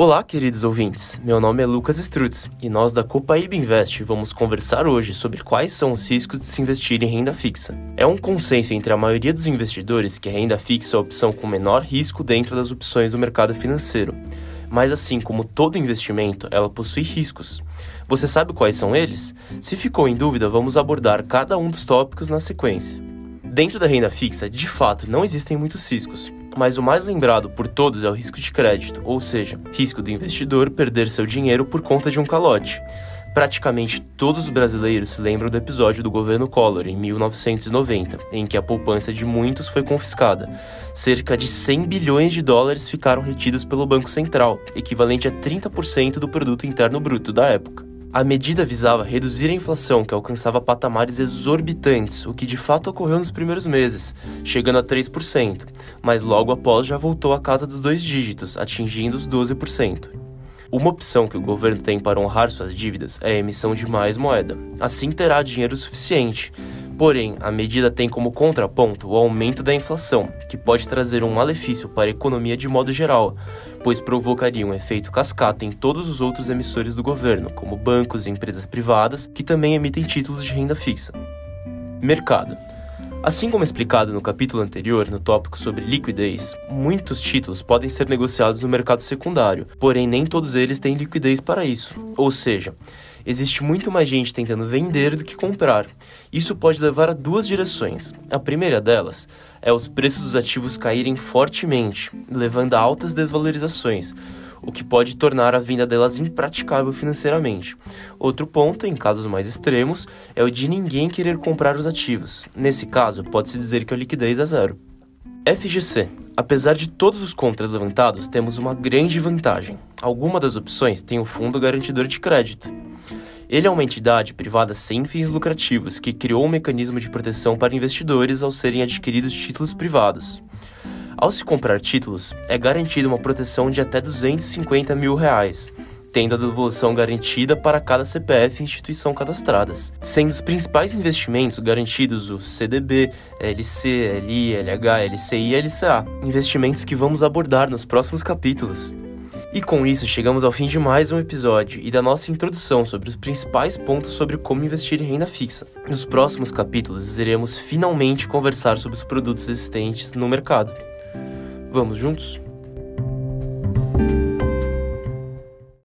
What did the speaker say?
Olá, queridos ouvintes. Meu nome é Lucas Strutz e nós da Copaíba Invest vamos conversar hoje sobre quais são os riscos de se investir em renda fixa. É um consenso entre a maioria dos investidores que a renda fixa é a opção com menor risco dentro das opções do mercado financeiro. Mas assim como todo investimento, ela possui riscos. Você sabe quais são eles? Se ficou em dúvida, vamos abordar cada um dos tópicos na sequência. Dentro da renda fixa, de fato, não existem muitos riscos, mas o mais lembrado por todos é o risco de crédito, ou seja, risco do investidor perder seu dinheiro por conta de um calote. Praticamente todos os brasileiros se lembram do episódio do governo Collor em 1990, em que a poupança de muitos foi confiscada. Cerca de 100 bilhões de dólares ficaram retidos pelo Banco Central, equivalente a 30% do produto interno bruto da época. A medida visava reduzir a inflação, que alcançava patamares exorbitantes, o que de fato ocorreu nos primeiros meses, chegando a 3%, mas logo após já voltou à casa dos dois dígitos, atingindo os 12%. Uma opção que o governo tem para honrar suas dívidas é a emissão de mais moeda. Assim terá dinheiro suficiente, Porém, a medida tem como contraponto o aumento da inflação, que pode trazer um malefício para a economia de modo geral, pois provocaria um efeito cascata em todos os outros emissores do governo, como bancos e empresas privadas, que também emitem títulos de renda fixa. Mercado. Assim como explicado no capítulo anterior, no tópico sobre liquidez, muitos títulos podem ser negociados no mercado secundário, porém nem todos eles têm liquidez para isso. Ou seja, existe muito mais gente tentando vender do que comprar. Isso pode levar a duas direções. A primeira delas é os preços dos ativos caírem fortemente, levando a altas desvalorizações, o que pode tornar a venda delas impraticável financeiramente. Outro ponto, em casos mais extremos, é o de ninguém querer comprar os ativos. Nesse caso, pode-se dizer que a liquidez é zero. FGC. Apesar de todos os contras levantados, temos uma grande vantagem. Alguma das opções tem o fundo garantidor de crédito. Ele é uma entidade privada sem fins lucrativos que criou um mecanismo de proteção para investidores ao serem adquiridos títulos privados. Ao se comprar títulos, é garantida uma proteção de até 250 mil reais, tendo a devolução garantida para cada CPF e instituição cadastradas, sendo os principais investimentos garantidos o CDB, LC, LI, LH, LCI e LCA, investimentos que vamos abordar nos próximos capítulos. E com isso chegamos ao fim de mais um episódio e da nossa introdução sobre os principais pontos sobre como investir em renda fixa. Nos próximos capítulos iremos finalmente conversar sobre os produtos existentes no mercado. Vamos juntos?